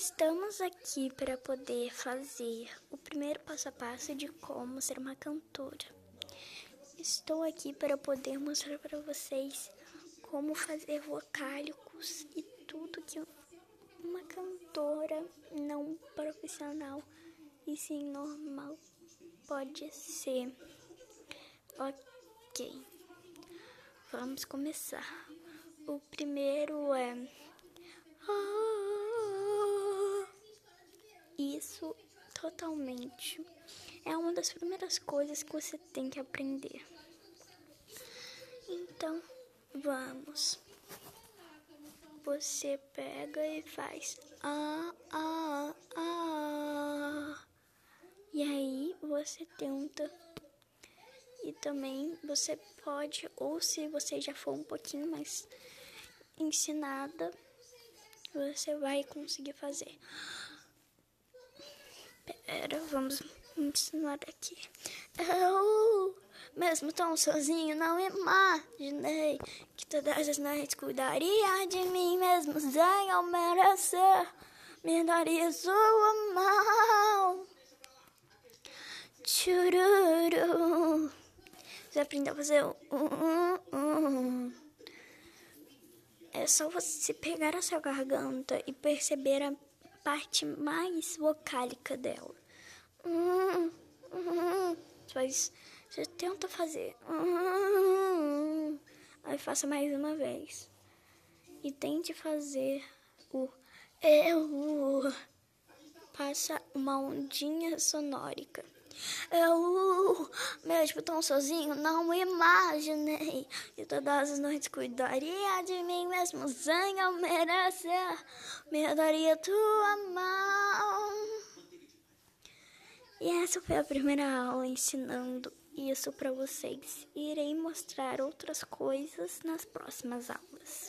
Estamos aqui para poder fazer o primeiro passo a passo de como ser uma cantora. Estou aqui para poder mostrar para vocês como fazer vocálicos e tudo que uma cantora não profissional e sim normal pode ser. Ok, vamos começar. O primeiro é. Isso totalmente é uma das primeiras coisas que você tem que aprender. Então, vamos. Você pega e faz ah, ah, ah. E aí você tenta. E também você pode, ou se você já for um pouquinho mais ensinada, você vai conseguir fazer. Vamos ensinar aqui. Eu, mesmo tão sozinho, não imaginei que todas as noites cuidaria de mim mesmo sem eu merecer. Me daria sua mão. Chururu. Você aprendeu a fazer um, um, um. É só você pegar a sua garganta e perceber a parte mais vocálica dela. Hum, hum, faz, você tenta fazer. Hum, aí faça mais uma vez. E tente fazer o eu. Passa uma ondinha sonórica. Eu, mesmo tão sozinho, não imaginei que todas as noites cuidaria de mim mesmo sem eu merecer. Me daria tua mão. E essa foi a primeira aula ensinando isso para vocês. Irei mostrar outras coisas nas próximas aulas.